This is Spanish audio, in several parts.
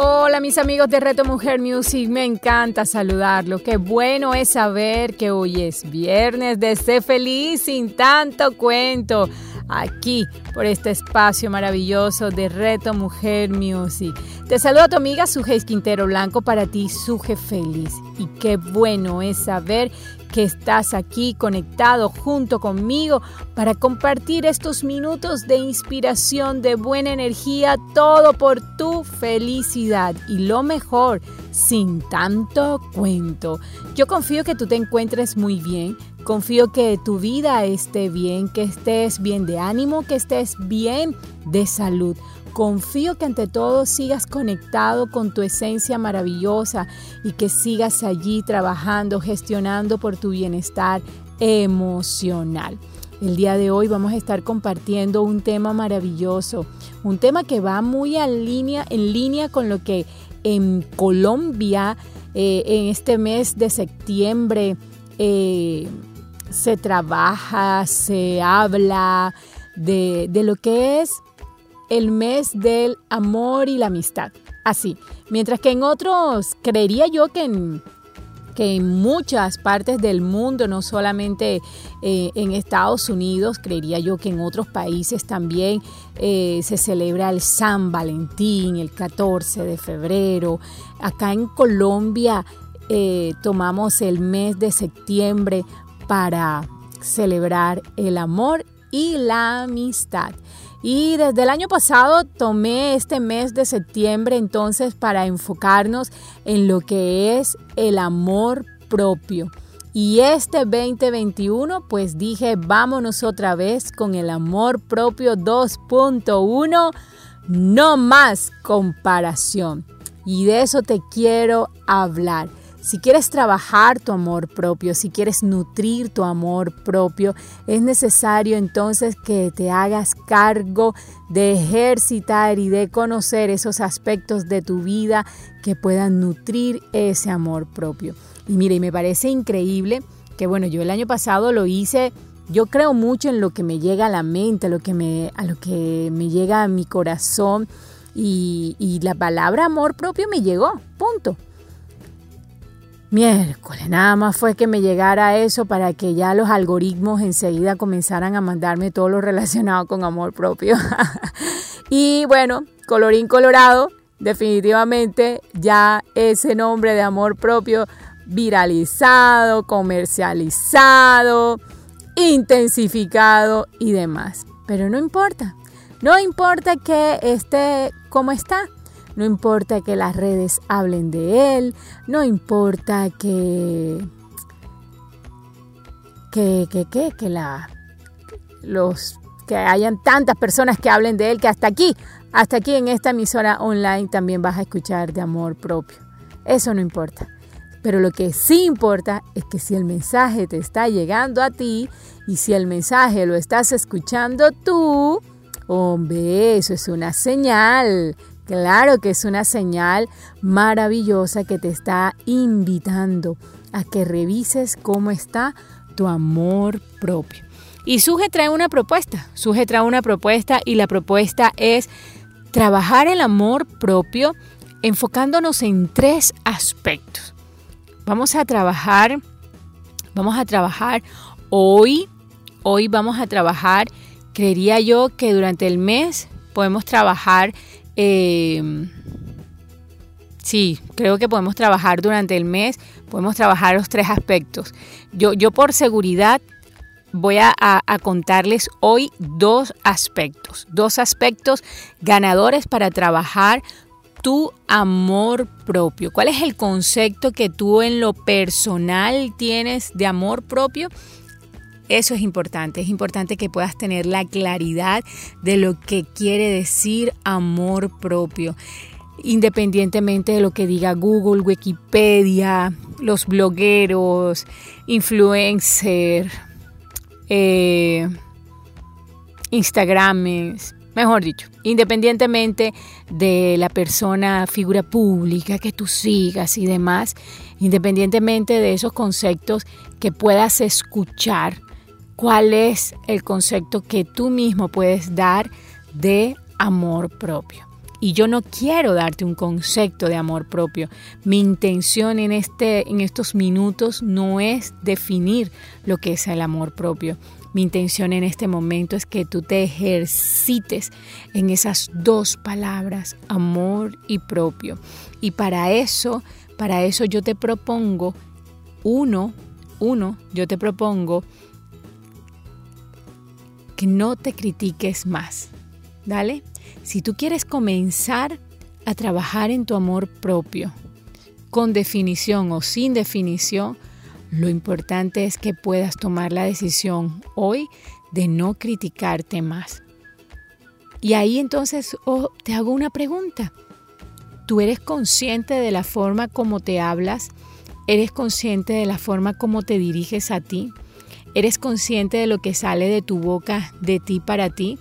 Hola mis amigos de Reto Mujer Music, me encanta saludarlo. Qué bueno es saber que hoy es viernes de ser feliz sin tanto cuento. Aquí, por este espacio maravilloso de Reto Mujer Music. Te saluda tu amiga Suje Quintero Blanco para ti, Suje Feliz. Y qué bueno es saber que estás aquí conectado junto conmigo para compartir estos minutos de inspiración, de buena energía, todo por tu felicidad y lo mejor, sin tanto cuento. Yo confío que tú te encuentres muy bien, confío que tu vida esté bien, que estés bien de ánimo, que estés bien de salud. Confío que ante todo sigas conectado con tu esencia maravillosa y que sigas allí trabajando, gestionando por tu bienestar emocional. El día de hoy vamos a estar compartiendo un tema maravilloso, un tema que va muy en línea, en línea con lo que en Colombia eh, en este mes de septiembre eh, se trabaja, se habla de, de lo que es el mes del amor y la amistad. Así, mientras que en otros, creería yo que en, que en muchas partes del mundo, no solamente eh, en Estados Unidos, creería yo que en otros países también eh, se celebra el San Valentín, el 14 de febrero. Acá en Colombia eh, tomamos el mes de septiembre para celebrar el amor y la amistad. Y desde el año pasado tomé este mes de septiembre entonces para enfocarnos en lo que es el amor propio. Y este 2021 pues dije vámonos otra vez con el amor propio 2.1, no más comparación. Y de eso te quiero hablar. Si quieres trabajar tu amor propio, si quieres nutrir tu amor propio, es necesario entonces que te hagas cargo de ejercitar y de conocer esos aspectos de tu vida que puedan nutrir ese amor propio. Y mire, me parece increíble que bueno, yo el año pasado lo hice yo creo mucho en lo que me llega a la mente, a lo que me, a lo que me llega a mi corazón y, y la palabra amor propio me llegó, punto. Miércoles, nada más fue que me llegara eso para que ya los algoritmos enseguida comenzaran a mandarme todo lo relacionado con amor propio. y bueno, colorín colorado, definitivamente ya ese nombre de amor propio viralizado, comercializado, intensificado y demás. Pero no importa, no importa que esté como está, no importa que las redes hablen de él, no importa que que que que, la los que hayan tantas personas que hablen de él que hasta aquí, hasta aquí en esta emisora online también vas a escuchar de amor propio. Eso no importa. Pero lo que sí importa es que si el mensaje te está llegando a ti y si el mensaje lo estás escuchando tú, hombre, eso es una señal Claro que es una señal maravillosa que te está invitando a que revises cómo está tu amor propio. Y Suje trae una propuesta, Suje trae una propuesta y la propuesta es trabajar el amor propio enfocándonos en tres aspectos. Vamos a trabajar, vamos a trabajar hoy, hoy vamos a trabajar, creería yo que durante el mes podemos trabajar eh, sí, creo que podemos trabajar durante el mes, podemos trabajar los tres aspectos. Yo, yo por seguridad voy a, a, contarles hoy dos aspectos, dos aspectos ganadores para trabajar tu amor propio. ¿Cuál es el concepto que tú en lo personal tienes de amor propio? Eso es importante, es importante que puedas tener la claridad de lo que quiere decir amor propio, independientemente de lo que diga Google, Wikipedia, los blogueros, influencers, eh, Instagrames, mejor dicho, independientemente de la persona, figura pública que tú sigas y demás, independientemente de esos conceptos que puedas escuchar, cuál es el concepto que tú mismo puedes dar de amor propio. Y yo no quiero darte un concepto de amor propio. Mi intención en, este, en estos minutos no es definir lo que es el amor propio. Mi intención en este momento es que tú te ejercites en esas dos palabras, amor y propio. Y para eso, para eso yo te propongo uno, uno, yo te propongo que no te critiques más. ¿Dale? Si tú quieres comenzar a trabajar en tu amor propio, con definición o sin definición, lo importante es que puedas tomar la decisión hoy de no criticarte más. Y ahí entonces oh, te hago una pregunta. ¿Tú eres consciente de la forma como te hablas? ¿Eres consciente de la forma como te diriges a ti? ¿Eres consciente de lo que sale de tu boca de ti para ti?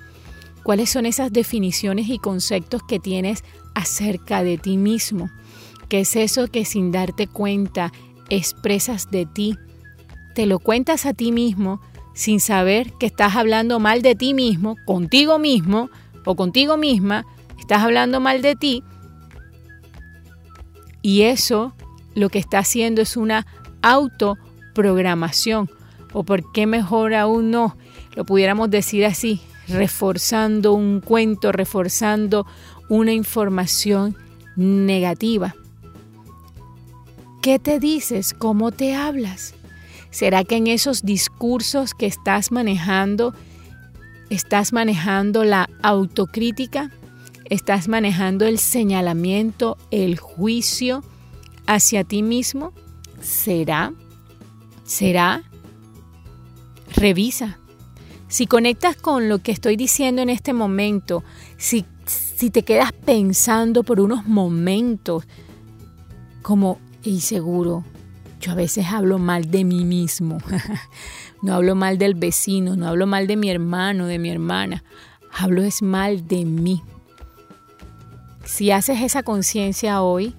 ¿Cuáles son esas definiciones y conceptos que tienes acerca de ti mismo? ¿Qué es eso que sin darte cuenta expresas de ti. Te lo cuentas a ti mismo sin saber que estás hablando mal de ti mismo, contigo mismo o contigo misma, estás hablando mal de ti. Y eso lo que está haciendo es una autoprogramación. O por qué mejor aún no, lo pudiéramos decir así, reforzando un cuento, reforzando una información negativa. ¿Qué te dices? ¿Cómo te hablas? ¿Será que en esos discursos que estás manejando, estás manejando la autocrítica? ¿Estás manejando el señalamiento, el juicio hacia ti mismo? ¿Será? ¿Será? Revisa. Si conectas con lo que estoy diciendo en este momento, si, si te quedas pensando por unos momentos como y seguro, yo a veces hablo mal de mí mismo. no hablo mal del vecino, no hablo mal de mi hermano, de mi hermana. Hablo es mal de mí. Si haces esa conciencia hoy,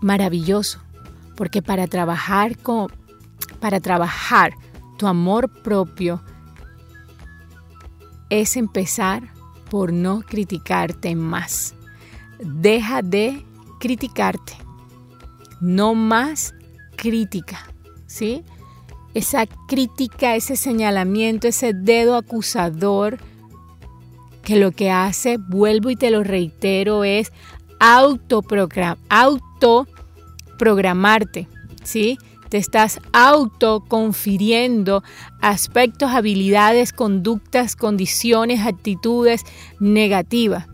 maravilloso, porque para trabajar con para trabajar tu amor propio es empezar por no criticarte más. Deja de criticarte no más crítica, ¿sí? Esa crítica, ese señalamiento, ese dedo acusador que lo que hace, vuelvo y te lo reitero, es autoprogramarte, ¿sí? Te estás autoconfiriendo aspectos, habilidades, conductas, condiciones, actitudes negativas.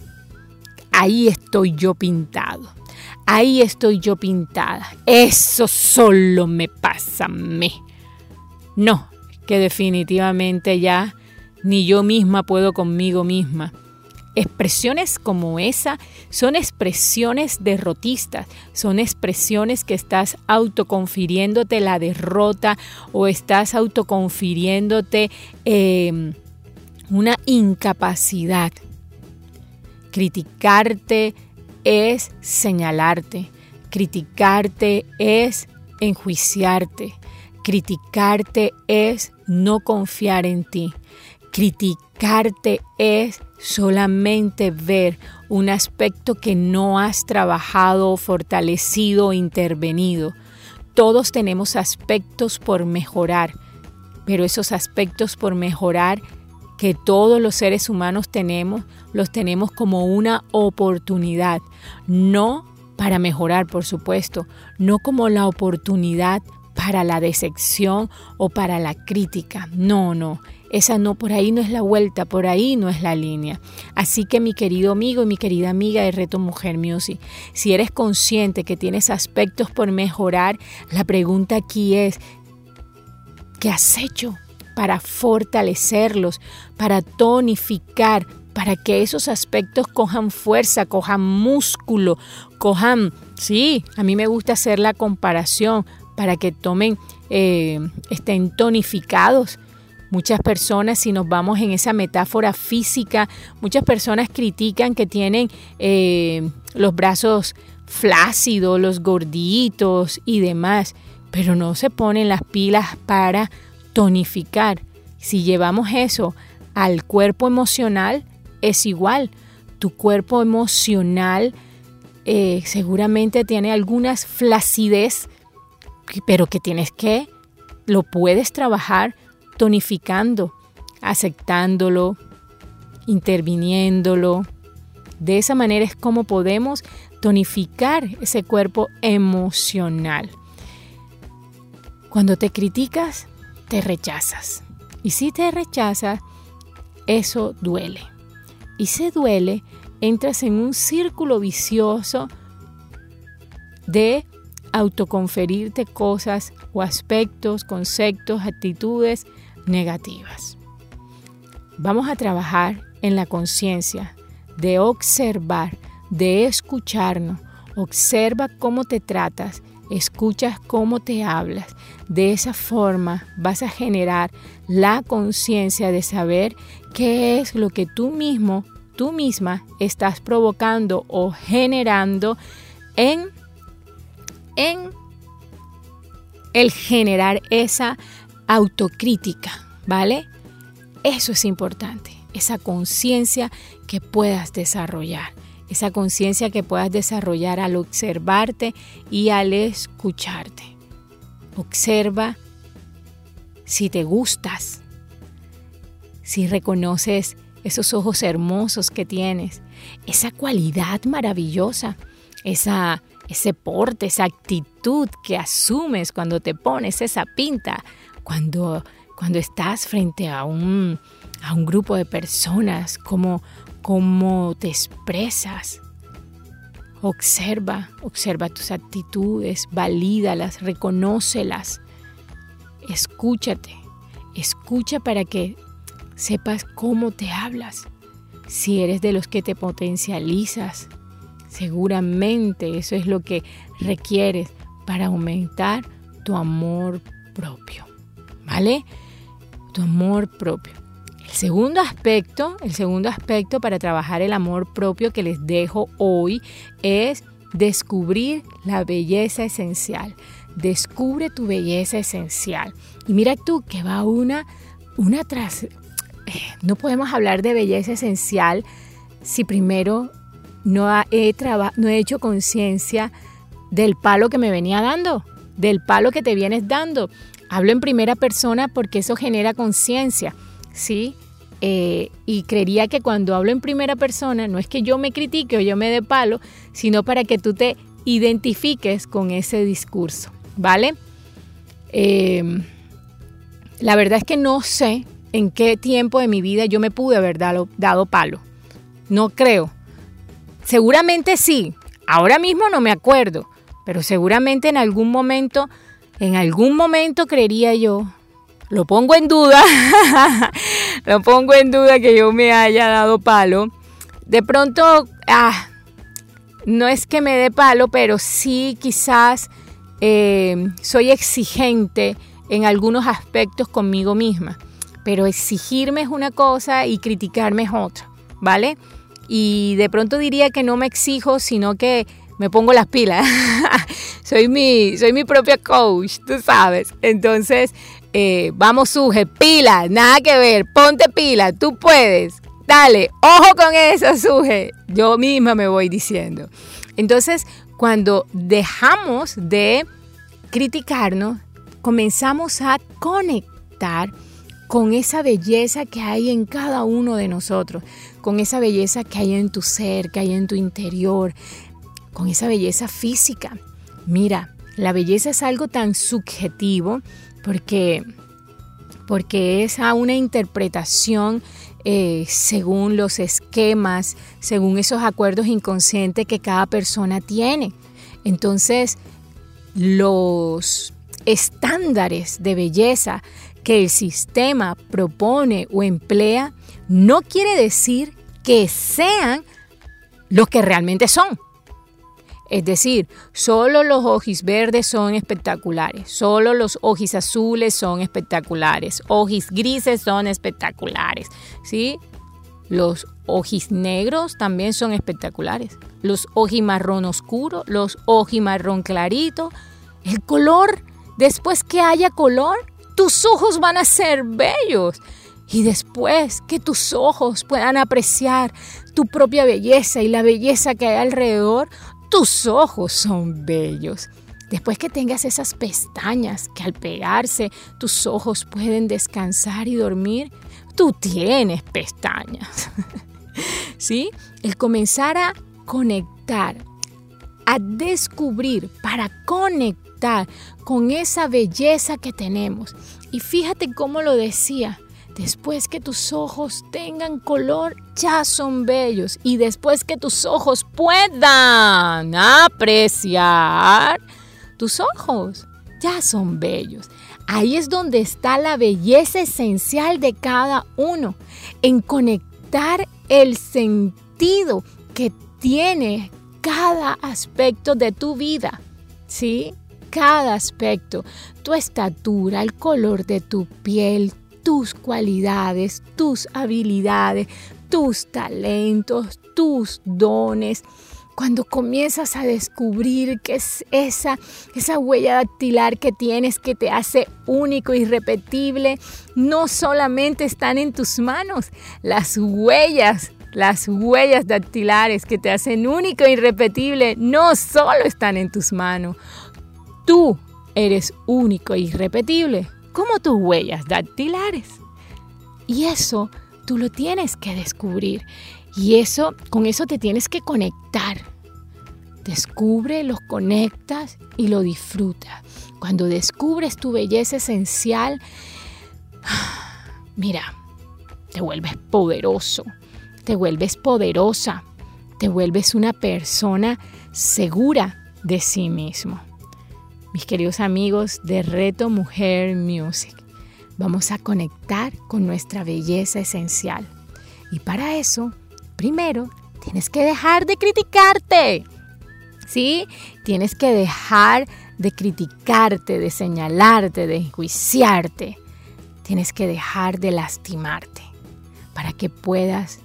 Ahí estoy yo pintado ahí estoy yo pintada. Eso solo me pasa a mí. No, que definitivamente ya ni yo misma puedo conmigo misma. Expresiones como esa son expresiones derrotistas, son expresiones que estás autoconfiriéndote la derrota o estás autoconfiriéndote em, una incapacidad. Criticarte, es señalarte, criticarte es enjuiciarte, criticarte es no confiar en ti, criticarte es solamente ver un aspecto que no has trabajado, fortalecido intervenido. Todos tenemos aspectos por mejorar, pero esos aspectos por mejorar que todos los seres humanos tenemos, los tenemos como una oportunidad, no para mejorar, por supuesto, no como la oportunidad para la decepción o para la crítica. No, no, esa no, por ahí no es la vuelta, por ahí no es la línea. Así que mi querido amigo y mi querida amiga de Reto Mujer Music, si eres consciente que tienes aspectos por mejorar, la pregunta aquí es, ¿qué has hecho? para fortalecerlos, para tonificar para que esos aspectos cojan fuerza, cojan músculo, cojan, sí, a mí me gusta hacer la comparación para que tomen, eh, estén tonificados. Muchas personas, si nos vamos en esa metáfora física, muchas personas critican que tienen eh, los brazos flácidos, los gorditos y demás, pero no se ponen las pilas para tonificar. Si llevamos eso al cuerpo emocional, es igual. Tu cuerpo emocional eh, seguramente tiene algunas flacidez, pero que tienes que, lo puedes trabajar tonificando, aceptándolo, interviniéndolo. De esa manera es como podemos tonificar ese cuerpo emocional. Cuando te criticas, te rechazas. Y si te rechazas, eso duele. Y se duele, entras en un círculo vicioso de autoconferirte cosas o aspectos, conceptos, actitudes negativas. Vamos a trabajar en la conciencia de observar, de escucharnos. Observa cómo te tratas, escuchas cómo te hablas. De esa forma vas a generar la conciencia de saber qué es lo que tú mismo, tú misma estás provocando o generando en, en el generar esa autocrítica, ¿vale? Eso es importante, esa conciencia que puedas desarrollar, esa conciencia que puedas desarrollar al observarte y al escucharte. Observa si te gustas, si reconoces esos ojos hermosos que tienes, esa cualidad maravillosa, esa, ese porte, esa actitud que asumes cuando te pones esa pinta, cuando, cuando estás frente a un, a un grupo de personas, cómo, cómo te expresas. Observa, observa tus actitudes, valídalas, reconócelas. Escúchate, escucha para que sepas cómo te hablas. Si eres de los que te potencializas, seguramente eso es lo que requieres para aumentar tu amor propio. ¿Vale? Tu amor propio. El segundo aspecto, el segundo aspecto para trabajar el amor propio que les dejo hoy es descubrir la belleza esencial. Descubre tu belleza esencial. Y mira tú que va una, una tras... Eh, no podemos hablar de belleza esencial si primero no he, no he hecho conciencia del palo que me venía dando, del palo que te vienes dando. Hablo en primera persona porque eso genera conciencia, ¿sí? Eh, y creería que cuando hablo en primera persona no es que yo me critique o yo me dé palo, sino para que tú te identifiques con ese discurso. ¿vale? Em, la verdad es que no sé en qué tiempo de mi vida yo me pude haber dado, dado palo. No creo. Seguramente sí. Ahora mismo no me acuerdo. Pero seguramente en algún momento, en algún momento creería yo, lo pongo en duda, lo pongo en duda que yo me haya dado palo. De pronto, ah, no es que me dé palo, pero sí quizás eh, soy exigente en algunos aspectos conmigo misma, pero exigirme es una cosa y criticarme es otra, ¿vale? Y de pronto diría que no me exijo, sino que me pongo las pilas. soy, mi, soy mi propia coach, tú sabes. Entonces, eh, vamos, Suje, pila, nada que ver, ponte pila, tú puedes. Dale, ojo con eso, Suje. Yo misma me voy diciendo. Entonces, cuando dejamos de criticarnos, comenzamos a conectar con esa belleza que hay en cada uno de nosotros, con esa belleza que hay en tu ser, que hay en tu interior, con esa belleza física. Mira, la belleza es algo tan subjetivo porque, porque es a una interpretación eh, según los esquemas, según esos acuerdos inconscientes que cada persona tiene. Entonces, los estándares de belleza que el sistema propone o emplea no quiere decir que sean los que realmente son. Es decir, solo los ojis verdes son espectaculares, solo los ojis azules son espectaculares, ojis grises son espectaculares, ¿sí? Los ojis negros también son espectaculares, los ojis marrón oscuro, los ojis marrón clarito, el color, después que haya color, tus ojos van a ser bellos. Y después que tus ojos puedan apreciar tu propia belleza y la belleza que hay alrededor, tus ojos son bellos. Después que tengas esas pestañas que al pegarse tus ojos pueden descansar y dormir, tú tienes pestañas. ¿Sí? El comenzar a conectar, a descubrir, para conectar con esa belleza que tenemos. Y fíjate cómo lo decía, Después que tus ojos tengan color, ya son bellos. Y después que tus ojos puedan apreciar tus ojos, ya son bellos. Ahí es donde está la belleza esencial de cada uno, en conectar el sentido que tiene cada aspecto de tu vida. ¿Sí? Cada aspecto, tu estatura, el color de tu piel, tus cualidades, tus habilidades, tus talentos, tus dones. Cuando comienzas a descubrir que es esa, esa huella dactilar que tienes que te hace único y repetible, no solamente están en tus manos, las huellas las huellas dactilares que te hacen único e irrepetible no solo están en tus manos. Tú eres único e irrepetible como tus huellas dactilares. Y eso tú lo tienes que descubrir. Y eso, con eso te tienes que conectar. Descubre, los conectas y lo disfrutas. Cuando descubres tu belleza esencial, mira, te vuelves poderoso, te vuelves poderosa, te vuelves una persona segura de sí mismo mis queridos amigos de Reto Mujer Music. Vamos a conectar con nuestra belleza esencial. Y para eso, primero, tienes que dejar de criticarte. ¿Sí? Tienes que dejar de criticarte, de señalarte, de enjuiciarte. Tienes que dejar de lastimarte para que puedas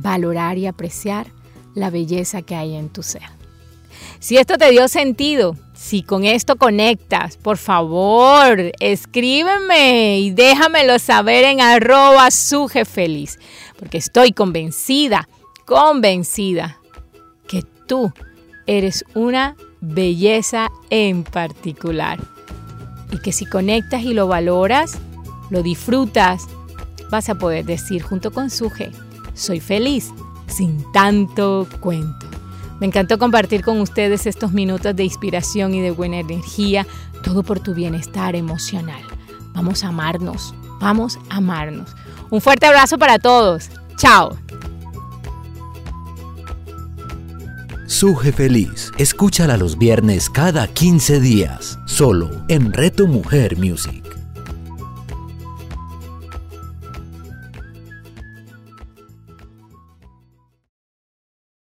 valorar y apreciar la belleza que hay en tu ser. Si esto te dio sentido, si con esto conectas, por favor, escríbeme y déjamelo saber en arroba feliz, porque estoy convencida, convencida que tú eres una belleza en particular. Y que si conectas y lo valoras, lo disfrutas, vas a poder decir junto con Suje, soy feliz sin tanto cuento. Me encantó compartir con ustedes estos minutos de inspiración y de buena energía, todo por tu bienestar emocional. Vamos a amarnos, vamos a amarnos. Un fuerte abrazo para todos. Chao. Suje Feliz. Escúchala los viernes cada 15 días, solo en Reto Mujer Music.